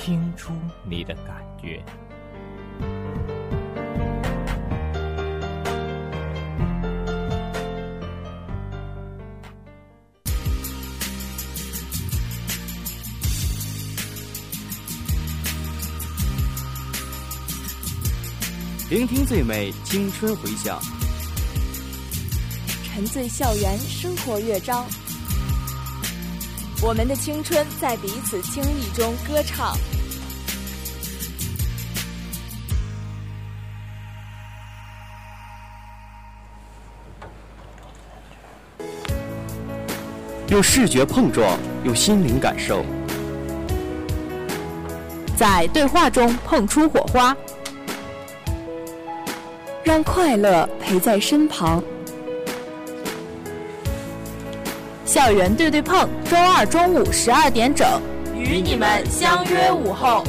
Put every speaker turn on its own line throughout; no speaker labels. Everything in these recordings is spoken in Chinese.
听出你的感觉。
聆听最美青春回响，
沉醉校园生活乐章。我们的青春在彼此轻易中歌唱。
用视觉碰撞，用心灵感受。
在对话中碰出火花，让快乐陪在身旁。校园对对碰，周二中午十二点整，与你们相约午后。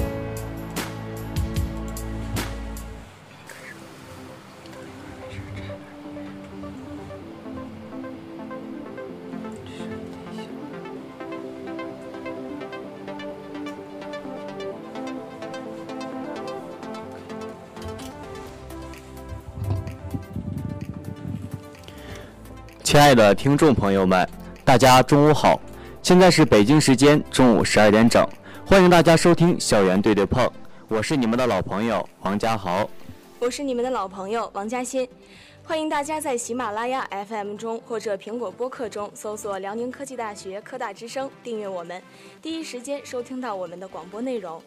亲爱的听众朋友们，大家中午好！现在是北京时间中午十二点整，欢迎大家收听校园对对碰，我是你们的老朋友王家豪。
我是你们的老朋友王嘉欣，欢迎大家在喜马拉雅 FM 中或者苹果播客中搜索辽宁科技大学科大之声，订阅我们，第一时间收听到我们的广播内容。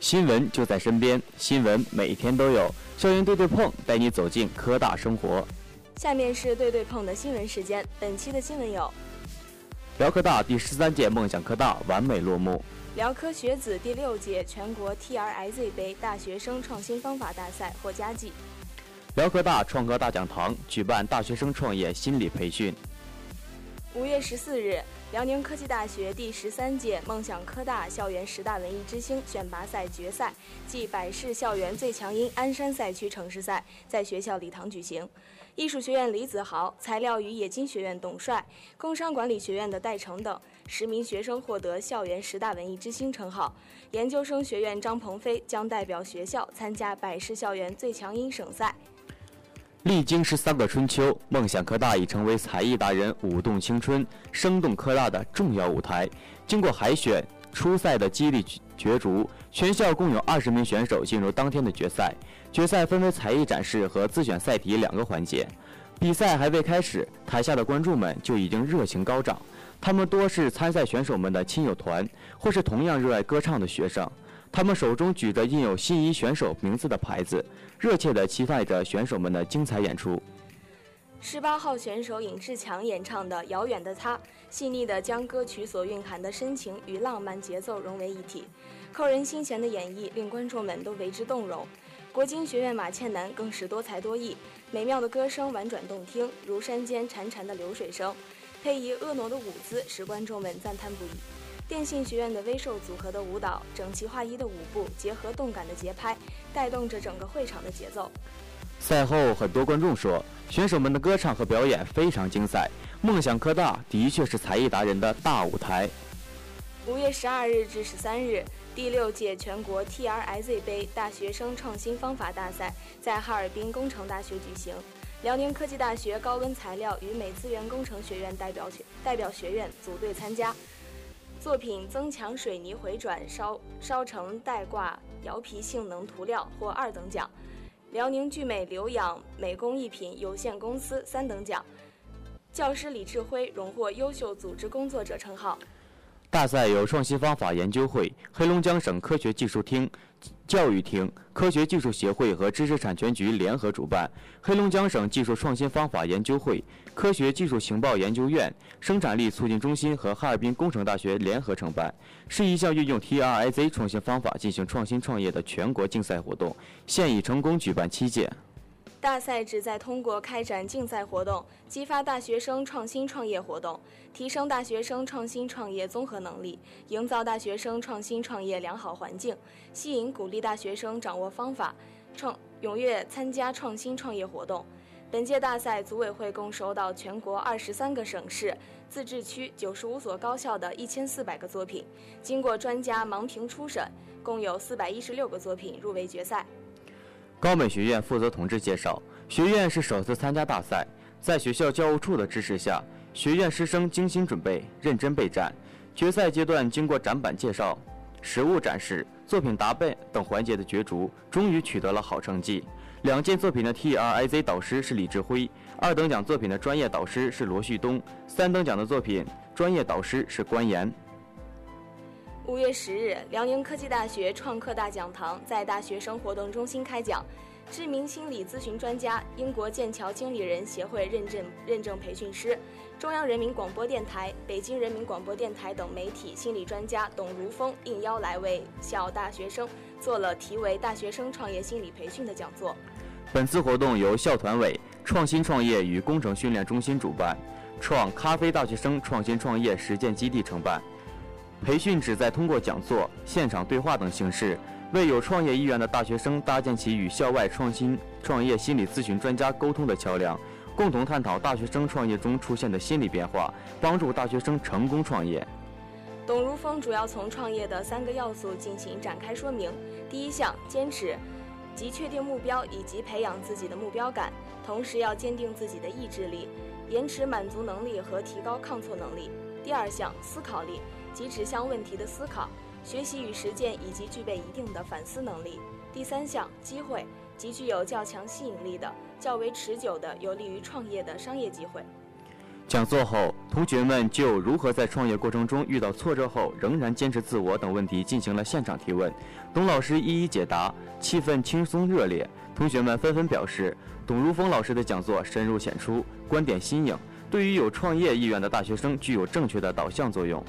新闻就在身边，新闻每天都有，校园对对碰带你走进科大生活。
下面是对对碰的新闻时间，本期的新闻有：
辽科大第十三届梦想科大完美落幕，
辽科学子第六届全国 TRIZ 杯大学生创新方法大赛获佳绩。
辽科大创科大讲堂举办大学生创业心理培训。
五月十四日，辽宁科技大学第十三届梦想科大校园十大文艺之星选拔赛决赛暨百市校园最强音鞍山赛区城市赛在学校礼堂举行。艺术学院李子豪、材料与冶金学院董帅、工商管理学院的戴成等十名学生获得校园十大文艺之星称号。研究生学院张鹏飞将代表学校参加百市校园最强音省赛。
历经十三个春秋，梦想科大已成为才艺达人舞动青春、生动科大的重要舞台。经过海选、初赛的激励角逐，全校共有二十名选手进入当天的决赛。决赛分为才艺展示和自选赛题两个环节。比赛还未开始，台下的观众们就已经热情高涨。他们多是参赛选手们的亲友团，或是同样热爱歌唱的学生。他们手中举着印有心仪选手名字的牌子，热切地期待着选手们的精彩演出。
十八号选手尹志强演唱的《遥远的他》，细腻地将歌曲所蕴含的深情与浪漫节奏融为一体，扣人心弦的演绎令观众们都为之动容。国经学院马倩楠更是多才多艺，美妙的歌声婉转动听，如山间潺潺的流水声，配以婀娜的舞姿，使观众们赞叹不已。电信学院的微瘦组合的舞蹈，整齐划一的舞步，结合动感的节拍，带动着整个会场的节奏。
赛后，很多观众说，选手们的歌唱和表演非常精彩。梦想科大的确是才艺达人的大舞台。
五月十二日至十三日，第六届全国 TRIZ 杯大学生创新方法大赛在哈尔滨工程大学举行。辽宁科技大学高温材料与美资源工程学院代表学代表学院组队参加。作品增强水泥回转烧烧成带挂窑皮性能涂料获二等奖，辽宁聚美留养美工艺品有限公司三等奖。教师李志辉荣获优秀组织工作者称号。
大赛由创新方法研究会、黑龙江省科学技术厅、教育厅、科学技术协会和知识产权局联合主办，黑龙江省技术创新方法研究会、科学技术情报研究院、生产力促进中心和哈尔滨工程大学联合承办，是一项运用 TRIZ 创新方法进行创新创业的全国竞赛活动，现已成功举办七届。
大赛旨在通过开展竞赛活动，激发大学生创新创业活动，提升大学生创新创业综合能力，营造大学生创新创业良好环境，吸引鼓励大学生掌握方法，创踊跃参加创新创业活动。本届大赛组委会共收到全国二十三个省市、自治区九十五所高校的一千四百个作品，经过专家盲评初审，共有四百一十六个作品入围决赛。
高美学院负责同志介绍，学院是首次参加大赛，在学校教务处的支持下，学院师生精心准备，认真备战。决赛阶段经过展板介绍、实物展示、作品答辩等环节的角逐，终于取得了好成绩。两件作品的 TRIZ 导师是李志辉，二等奖作品的专业导师是罗旭东，三等奖的作品专业导师是关岩。
五月十日，辽宁科技大学创客大讲堂在大学生活动中心开讲。知名心理咨询专家、英国剑桥经理人协会认证认证培训师、中央人民广播电台、北京人民广播电台等媒体心理专家董如峰应邀来为校大学生做了题为“大学生创业心理培训”的讲座。
本次活动由校团委、创新创业与工程训练中心主办，创咖啡大学生创新创业实践基地承办。培训旨在通过讲座、现场对话等形式，为有创业意愿的大学生搭建起与校外创新创业心理咨询专家沟通的桥梁，共同探讨大学生创业中出现的心理变化，帮助大学生成功创业。
董如峰主要从创业的三个要素进行展开说明：第一项，坚持，即确定目标以及培养自己的目标感，同时要坚定自己的意志力，延迟满足能力和提高抗挫能力；第二项，思考力。及指向问题的思考、学习与实践，以及具备一定的反思能力。第三项，机会，即具有较强吸引力的、较为持久的、有利于创业的商业机会。
讲座后，同学们就如何在创业过程中遇到挫折后仍然坚持自我等问题进行了现场提问，董老师一一解答，气氛轻松热烈。同学们纷纷表示，董如峰老师的讲座深入浅出，观点新颖，对于有创业意愿的大学生具有正确的导向作用。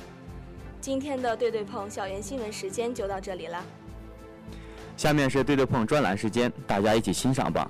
今天的对对碰校园新闻时间就到这里了。
下面是对对碰专栏时间，大家一起欣赏吧。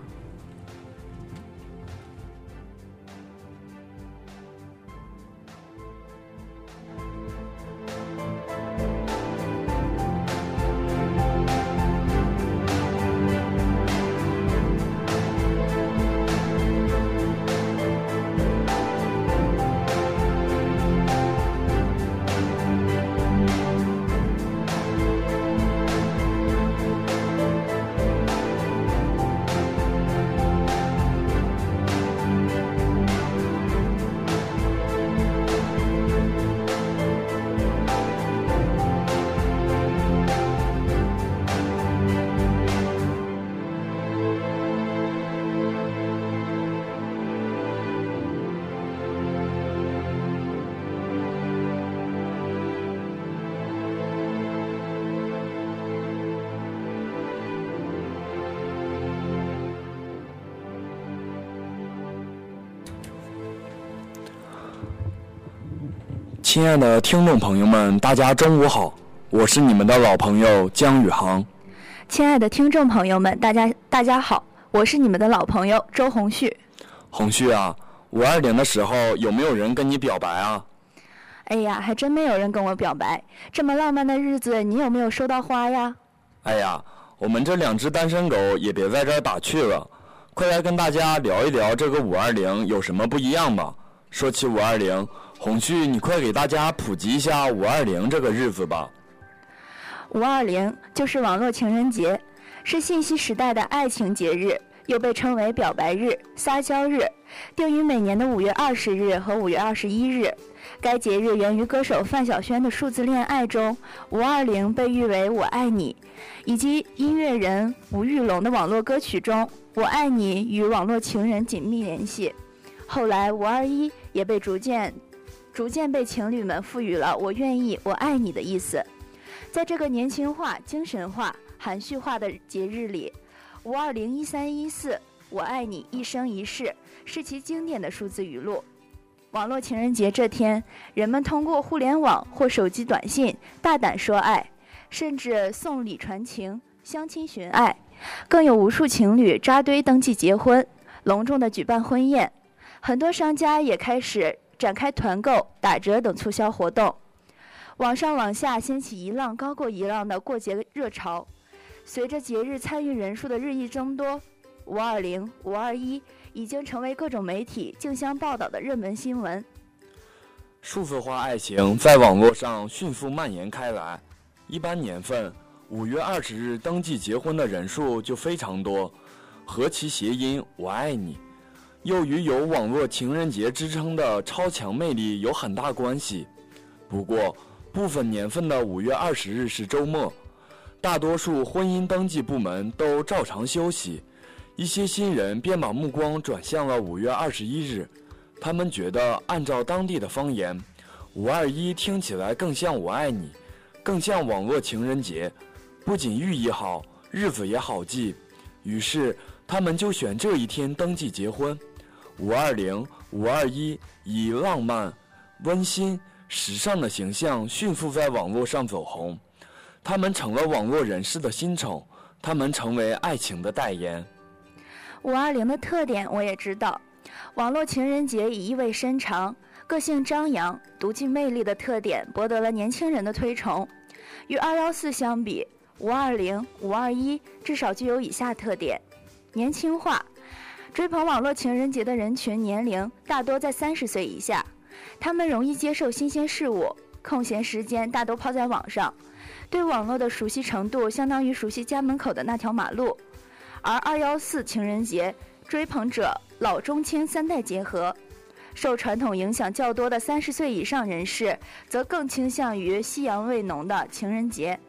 亲爱的听众朋友们，大家中午好，我是你们的老朋友江宇航。
亲爱的听众朋友们，大家大家好，我是你们的老朋友周红旭。
红旭啊，五二零的时候有没有人跟你表白啊？
哎呀，还真没有人跟我表白。这么浪漫的日子，你有没有收到花呀？
哎呀，我们这两只单身狗也别在这儿打趣了，快来跟大家聊一聊这个五二零有什么不一样吧。说起五二零。红旭，你快给大家普及一下五二零这个日子吧。
五二零就是网络情人节，是信息时代的爱情节日，又被称为表白日、撒娇日，定于每年的五月二十日和五月二十一日。该节日源于歌手范晓萱的数字恋爱中，五二零被誉为“我爱你”，以及音乐人吴玉龙的网络歌曲中“我爱你”与网络情人紧密联系。后来，五二一也被逐渐。逐渐被情侣们赋予了“我愿意，我爱你”的意思。在这个年轻化、精神化、含蓄化的节日里，五二零一三一四，我爱你一生一世，是其经典的数字语录。网络情人节这天，人们通过互联网或手机短信大胆说爱，甚至送礼传情、相亲寻爱，更有无数情侣扎堆登记结婚，隆重的举办婚宴。很多商家也开始展开团购、打折等促销活动。网上网下掀起一浪高过一浪的过节热潮。随着节日参与人数的日益增多，五二零、五二一。已经成为各种媒体竞相报道的热门新闻。
数字化爱情在网络上迅速蔓延开来，一般年份五月二十日登记结婚的人数就非常多，和其谐音“我爱你”，又与有网络情人节之称的超强魅力有很大关系。不过，部分年份的五月二十日是周末，大多数婚姻登记部门都照常休息。一些新人便把目光转向了五月二十一日，他们觉得按照当地的方言，五二一听起来更像“我爱你”，更像网络情人节，不仅寓意好，日子也好记。于是他们就选这一天登记结婚。五二零、五二一以浪漫、温馨、时尚的形象迅速在网络上走红，他们成了网络人士的新宠，他们成为爱情的代言。
五二零的特点我也知道，网络情人节以意味深长、个性张扬、独具魅力的特点博得了年轻人的推崇。与二幺四相比，五二零、五二一至少具有以下特点：年轻化。追捧网络情人节的人群年龄大多在三十岁以下，他们容易接受新鲜事物，空闲时间大多泡在网上，对网络的熟悉程度相当于熟悉家门口的那条马路。而二幺四情人节追捧者老中青三代结合，受传统影响较多的三十岁以上人士，则更倾向于夕阳味浓的情人节。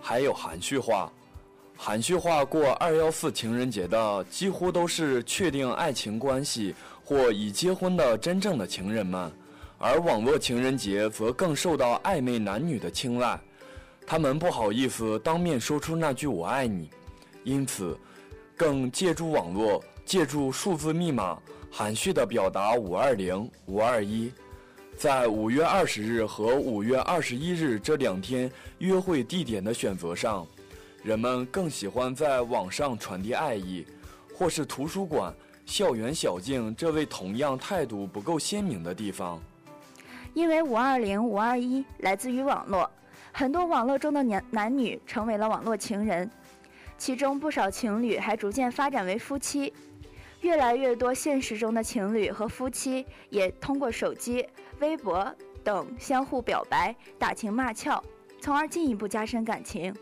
还有含蓄话，含蓄化过二幺四情人节的几乎都是确定爱情关系或已结婚的真正的情人们，而网络情人节则更受到暧昧男女的青睐，他们不好意思当面说出那句我爱你，因此。更借助网络，借助数字密码，含蓄地表达“五二零”“五二一”。在五月二十日和五月二十一日这两天约会地点的选择上，人们更喜欢在网上传递爱意，或是图书馆、校园小径这位同样态度不够鲜明的地方。
因为“五二零”“五二一”来自于网络，很多网络中的男男女成为了网络情人。其中不少情侣还逐渐发展为夫妻，越来越多现实中的情侣和夫妻也通过手机、微博等相互表白、打情骂俏，从而进一步加深感情。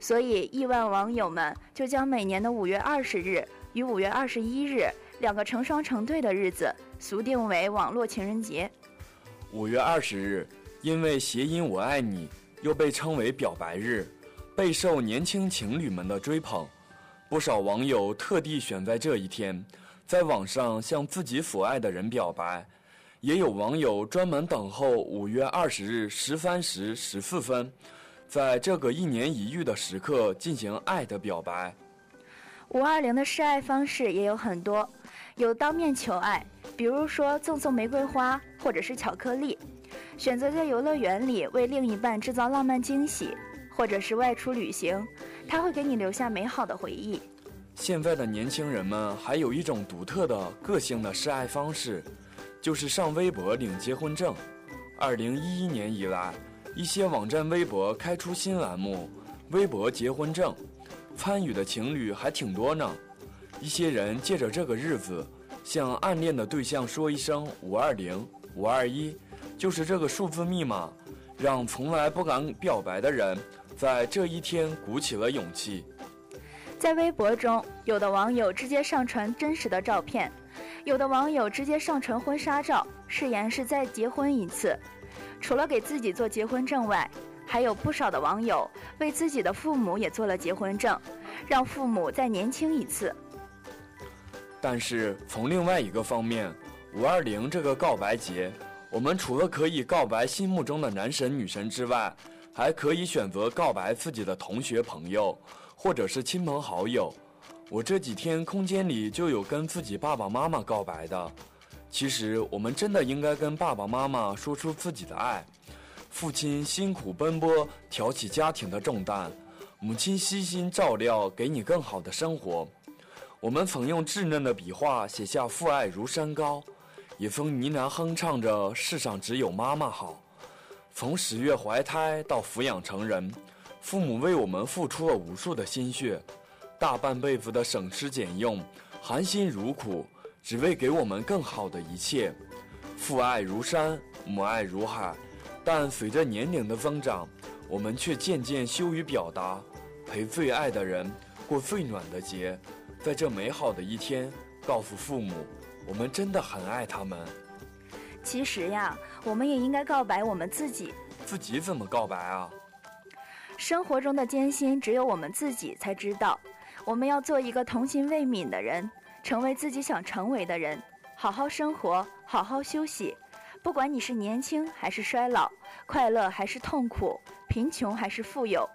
所以，亿万网友们就将每年的五月二十日与五月二十一日两个成双成对的日子俗定为网络情人节。
五月二十日，因为谐音“我爱你”，又被称为表白日。备受年轻情侣们的追捧，不少网友特地选在这一天，在网上向自己所爱的人表白，也有网友专门等候五月二十日十三时十四分，在这个一年一遇的时刻进行爱的表白。
五二零的示爱方式也有很多，有当面求爱，比如说赠送玫瑰花或者是巧克力，选择在游乐园里为另一半制造浪漫惊喜。或者是外出旅行，他会给你留下美好的回忆。
现在的年轻人们还有一种独特的个性的示爱方式，就是上微博领结婚证。二零一一年以来，一些网站微博开出新栏目“微博结婚证”，参与的情侣还挺多呢。一些人借着这个日子，向暗恋的对象说一声“五二零”“五二一”，就是这个数字密码，让从来不敢表白的人。在这一天鼓起了勇气。
在微博中，有的网友直接上传真实的照片，有的网友直接上传婚纱照，誓言是再结婚一次。除了给自己做结婚证外，还有不少的网友为自己的父母也做了结婚证，让父母再年轻一次。
但是从另外一个方面，五二零这个告白节，我们除了可以告白心目中的男神女神之外，还可以选择告白自己的同学朋友，或者是亲朋好友。我这几天空间里就有跟自己爸爸妈妈告白的。其实我们真的应该跟爸爸妈妈说出自己的爱。父亲辛苦奔波，挑起家庭的重担；母亲悉心照料，给你更好的生活。我们曾用稚嫩的笔画写下“父爱如山高”，也曾呢喃哼唱着“世上只有妈妈好”。从十月怀胎到抚养成人，父母为我们付出了无数的心血，大半辈子的省吃俭用，含辛茹苦，只为给我们更好的一切。父爱如山，母爱如海，但随着年龄的增长，我们却渐渐羞于表达，陪最爱的人过最暖的节。在这美好的一天，告诉父母，我们真的很爱他们。
其实呀，我们也应该告白我们自己。
自己怎么告白啊？
生活中的艰辛，只有我们自己才知道。我们要做一个童心未泯的人，成为自己想成为的人，好好生活，好好休息。不管你是年轻还是衰老，快乐还是痛苦，贫穷还是富有，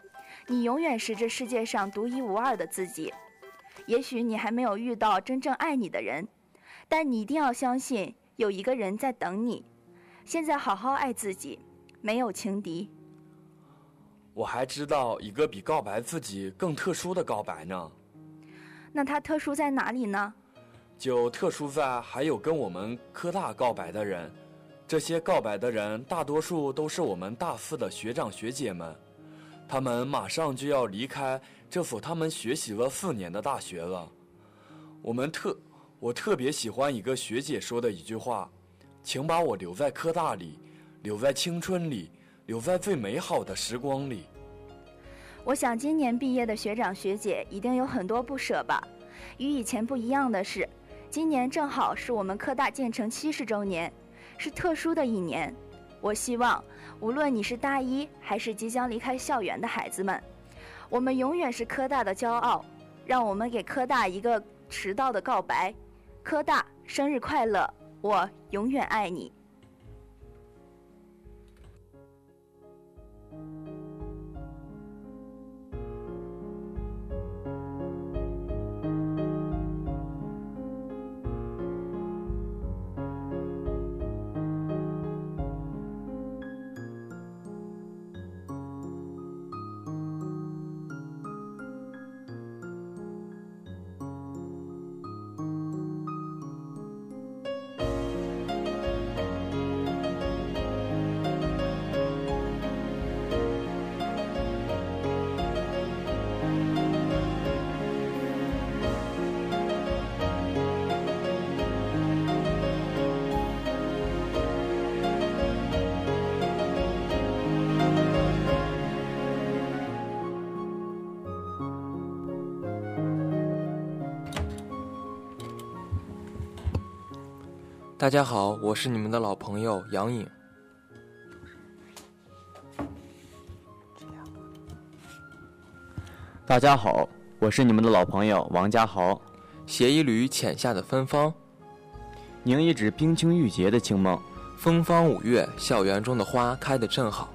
你永远是这世界上独一无二的自己。也许你还没有遇到真正爱你的人，但你一定要相信有一个人在等你。现在好好爱自己，没有情敌。
我还知道一个比告白自己更特殊的告白呢。
那它特殊在哪里呢？
就特殊在还有跟我们科大告白的人，这些告白的人大多数都是我们大四的学长学姐们，他们马上就要离开。这所他们学习了四年的大学了，我们特我特别喜欢一个学姐说的一句话，请把我留在科大里，留在青春里，留在最美好的时光里。
我想今年毕业的学长学姐一定有很多不舍吧。与以前不一样的是，今年正好是我们科大建成七十周年，是特殊的一年。我希望，无论你是大一还是即将离开校园的孩子们。我们永远是科大的骄傲，让我们给科大一个迟到的告白。科大生日快乐，我永远爱你。
大家好，我是你们的老朋友杨颖。
大家好，我是你们的老朋友王家豪。
携一缕浅夏的芬芳，
凝一纸冰清玉洁的清梦。
芬芳五月，校园中的花开得正好，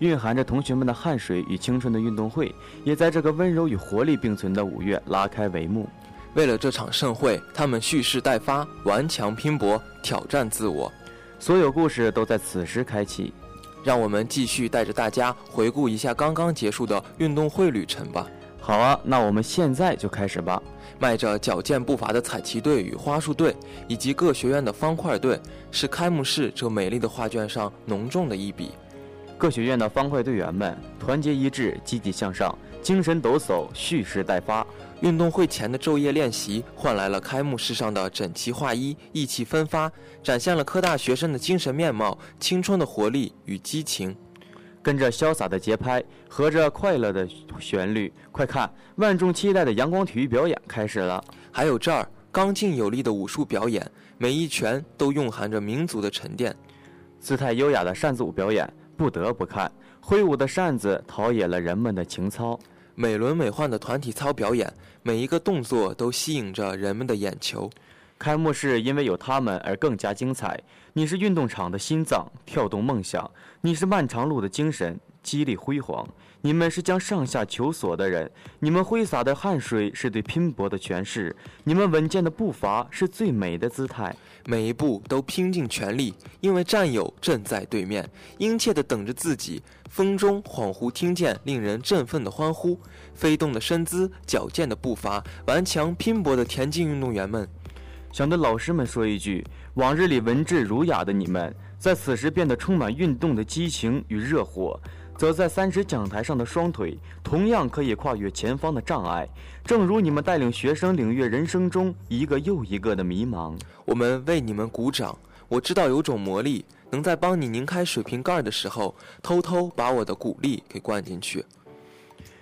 蕴含着同学们的汗水与青春的运动会，也在这个温柔与活力并存的五月拉开帷幕。
为了这场盛会，他们蓄势待发，顽强拼搏，挑战自我。
所有故事都在此时开启。
让我们继续带着大家回顾一下刚刚结束的运动会旅程吧。
好啊，那我们现在就开始吧。
迈着矫健步伐的彩旗队与花束队，以及各学院的方块队，是开幕式这美丽的画卷上浓重的一笔。
各学院的方块队员们团结一致，积极向上，精神抖擞，蓄势待发。
运动会前的昼夜练习，换来了开幕式上的整齐划一、意气风发，展现了科大学生的精神面貌、青春的活力与激情。
跟着潇洒的节拍，和着快乐的旋律，快看，万众期待的阳光体育表演开始了。
还有这儿，刚劲有力的武术表演，每一拳都蕴含着民族的沉淀。
姿态优雅的扇子舞表演，不得不看，挥舞的扇子陶冶了人们的情操。
美轮美奂的团体操表演，每一个动作都吸引着人们的眼球。
开幕式因为有他们而更加精彩。你是运动场的心脏，跳动梦想；你是漫长路的精神，激励辉煌。你们是将上下求索的人，你们挥洒的汗水是对拼搏的诠释，你们稳健的步伐是最美的姿态。
每一步都拼尽全力，因为战友正在对面，殷切地等着自己。风中恍惚听见令人振奋的欢呼，飞动的身姿，矫健的步伐，顽强拼搏的田径运动员们。
想对老师们说一句：往日里文质儒雅的你们，在此时变得充满运动的激情与热火。走在三尺讲台上的双腿，同样可以跨越前方的障碍。正如你们带领学生领略人生中一个又一个的迷茫，
我们为你们鼓掌。我知道有种魔力，能在帮你拧开水瓶盖的时候，偷偷把我的鼓励给灌进去。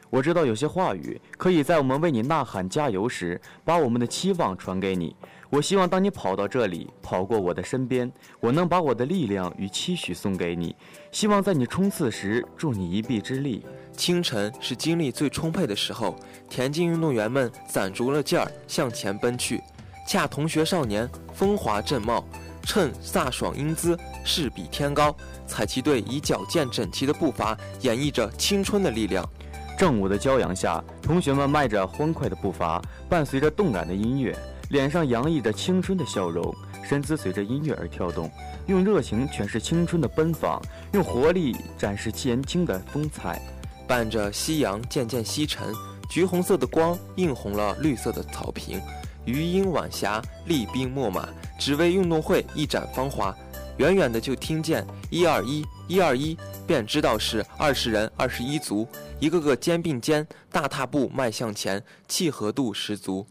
我知道有些话语，可以在我们为你呐喊加油时，把我们的期望传给你。我希望当你跑到这里，跑过我的身边，我能把我的力量与期许送给你。希望在你冲刺时助你一臂之力。
清晨是精力最充沛的时候，田径运动员们攒足了劲儿向前奔去。恰同学少年风华正茂，趁飒爽英姿，势比天高。彩旗队以矫健整齐的步伐演绎着青春的力量。
正午的骄阳下，同学们迈着欢快的步伐，伴随着动感的音乐。脸上洋溢着青春的笑容，身姿随着音乐而跳动，用热情诠释青春的奔放，用活力展示年轻的风采。
伴着夕阳渐渐西沉，橘红色的光映红了绿色的草坪。余音晚霞，厉兵秣马，只为运动会一展芳华。远远的就听见一二一，一二一，便知道是二十人二十一族，一个个肩并肩，大踏步迈向前，契合度十足。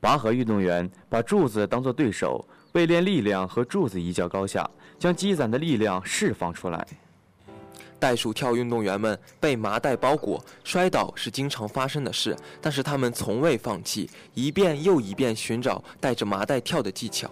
拔河运动员把柱子当作对手，为练力量和柱子一较高下，将积攒的力量释放出来。
袋鼠跳运动员们被麻袋包裹，摔倒是经常发生的事，但是他们从未放弃，一遍又一遍寻找带着麻袋跳的技巧。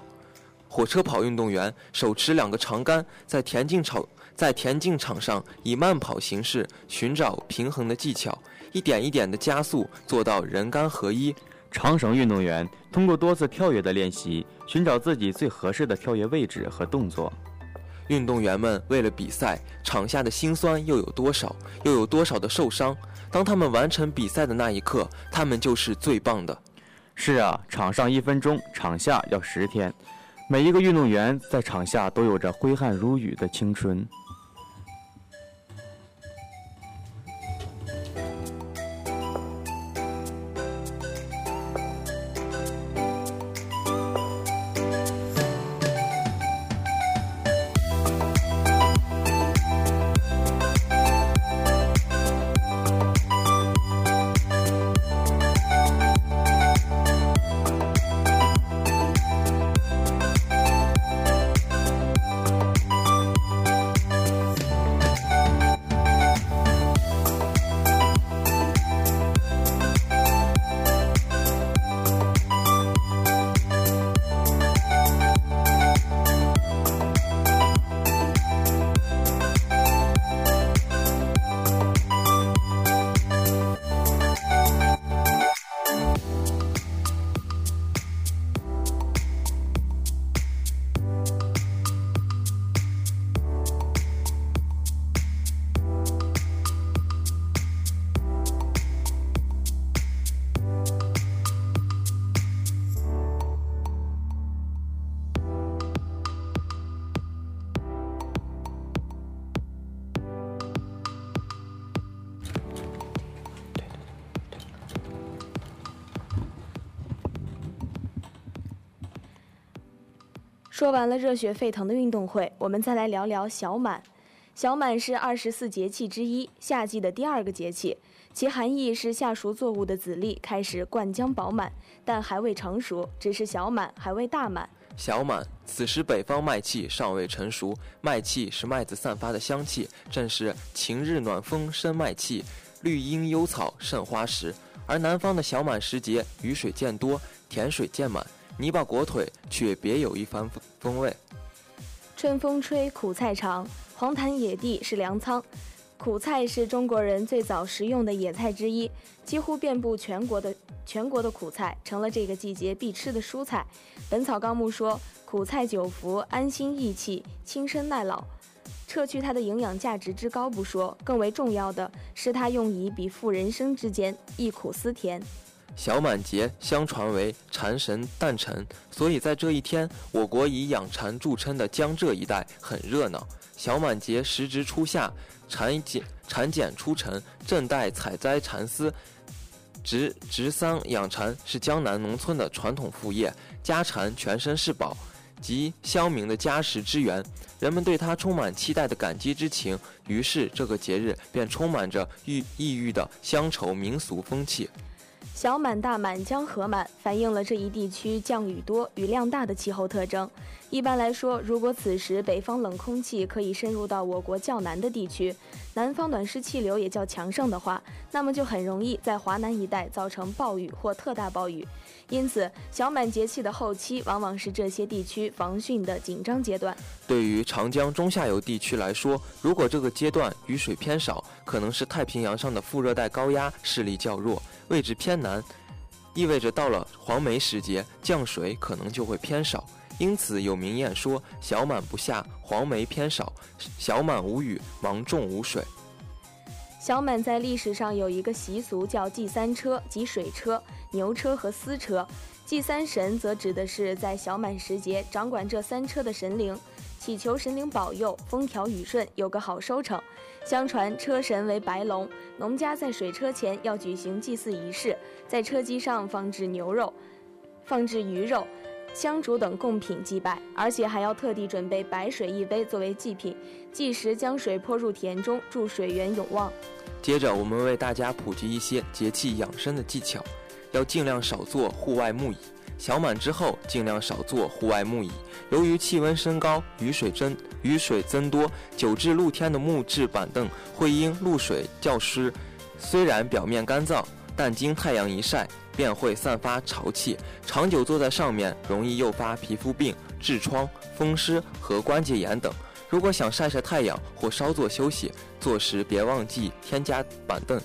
火车跑运动员手持两个长杆，在田径场在田径场上以慢跑形式寻找平衡的技巧，一点一点的加速，做到人杆合一。
长绳运动员通过多次跳跃的练习，寻找自己最合适的跳跃位置和动作。
运动员们为了比赛，场下的辛酸又有多少？又有多少的受伤？当他们完成比赛的那一刻，他们就是最棒的。
是啊，场上一分钟，场下要十天。每一个运动员在场下都有着挥汗如雨的青春。
说完了热血沸腾的运动会，我们再来聊聊小满。小满是二十四节气之一，夏季的第二个节气，其含义是夏熟作物的籽粒开始灌浆饱满，但还未成熟，只是小满，还未大满。
小满，此时北方麦气尚未成熟，麦气是麦子散发的香气，正是晴日暖风生麦气，绿荫幽草盛花时。而南方的小满时节，雨水渐多，田水渐满。泥巴裹腿，却别有一番风味。
春风吹，苦菜长，黄潭野地是粮仓。苦菜是中国人最早食用的野菜之一，几乎遍布全国的全国的苦菜成了这个季节必吃的蔬菜。《本草纲目》说，苦菜久服，安心益气，轻身耐老。撤去它的营养价值之高不说，更为重要的是它用以比附人生之间，忆苦思甜。
小满节相传为禅神诞辰，所以在这一天，我国以养蚕著称的江浙一带很热闹。小满节时值初夏，蚕茧蚕茧出城，正待采摘蚕丝。植植桑养蚕是江南农村的传统副业，家蚕全身是宝，即乡民的家食之源。人们对它充满期待的感激之情，于是这个节日便充满着郁异域的乡愁民俗风气。
小满、大满、江河满，反映了这一地区降雨多、雨量大的气候特征。一般来说，如果此时北方冷空气可以深入到我国较南的地区，南方暖湿气流也较强盛的话，那么就很容易在华南一带造成暴雨或特大暴雨。因此，小满节气的后期往往是这些地区防汛的紧张阶段。
对于长江中下游地区来说，如果这个阶段雨水偏少，可能是太平洋上的副热带高压势力较弱，位置偏南，意味着到了黄梅时节，降水可能就会偏少。因此有名谚说：“小满不下，黄梅偏少；小满无雨，芒种无水。”
小满在历史上有一个习俗，叫祭三车，即水车、牛车和丝车。祭三神则指的是在小满时节掌管这三车的神灵，祈求神灵保佑风调雨顺，有个好收成。相传车神为白龙，农家在水车前要举行祭祀仪式，在车基上放置牛肉、放置鱼肉、香烛等贡品祭拜，而且还要特地准备白水一杯作为祭品。祭时将水泼入田中，助水源永旺。
接着，我们为大家普及一些节气养生的技巧，要尽量少做户外木椅。小满之后，尽量少做户外木椅。由于气温升高，雨水增雨水增多，久置露天的木质板凳会因露水较湿，虽然表面干燥，但经太阳一晒，便会散发潮气。长久坐在上面，容易诱发皮肤病、痔疮、风湿和关节炎等。如果想晒晒太阳或稍作休息，做时别忘记添加板凳。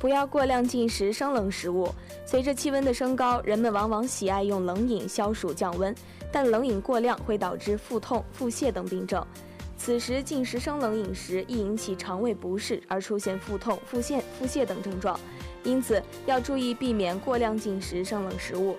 不要过量进食生冷食物。随着气温的升高，人们往往喜爱用冷饮消暑降温，但冷饮过量会导致腹痛、腹泻等病症。此时进食生冷饮食，易引起肠胃不适，而出现腹痛、腹泻、腹泻等症状。因此，要注意避免过量进食生冷食物。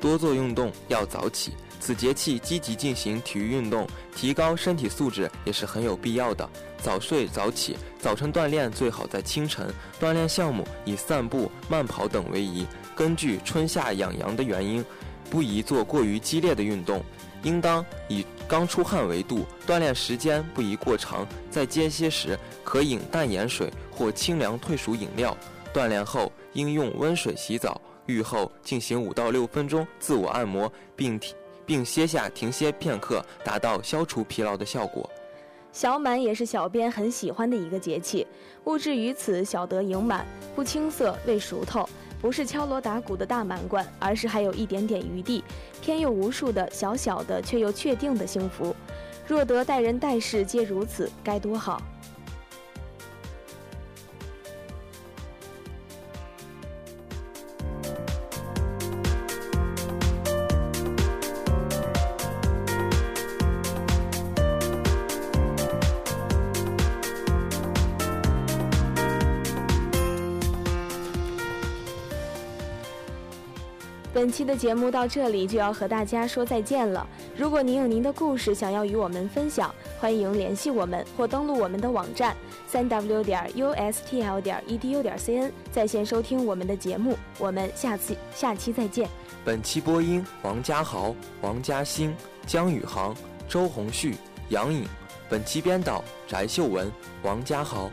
多做运动，要早起。此节气积极进行体育运动，提高身体素质也是很有必要的。早睡早起，早晨锻炼最好在清晨。锻炼项目以散步、慢跑等为宜。根据春夏养阳的原因，不宜做过于激烈的运动，应当以刚出汗为度。锻炼时间不宜过长，在间歇时可饮淡盐水或清凉退暑饮料。锻炼后应用温水洗澡，浴后进行五到六分钟自我按摩，并停。并歇下停歇片刻，达到消除疲劳的效果。
小满也是小编很喜欢的一个节气，物至于此，小得盈满，不青涩未熟透，不是敲锣打鼓的大满贯，而是还有一点点余地，偏又无数的小小的却又确定的幸福。若得待人待事皆如此，该多好！本期的节目到这里就要和大家说再见了。如果您有您的故事想要与我们分享，欢迎联系我们或登录我们的网站三 w 点 ustl 点 edu 点 cn 在线收听我们的节目。我们下次下期再见。
本期播音：王家豪、王嘉欣、江宇航、周红旭、杨颖。本期编导：翟秀文、王家豪。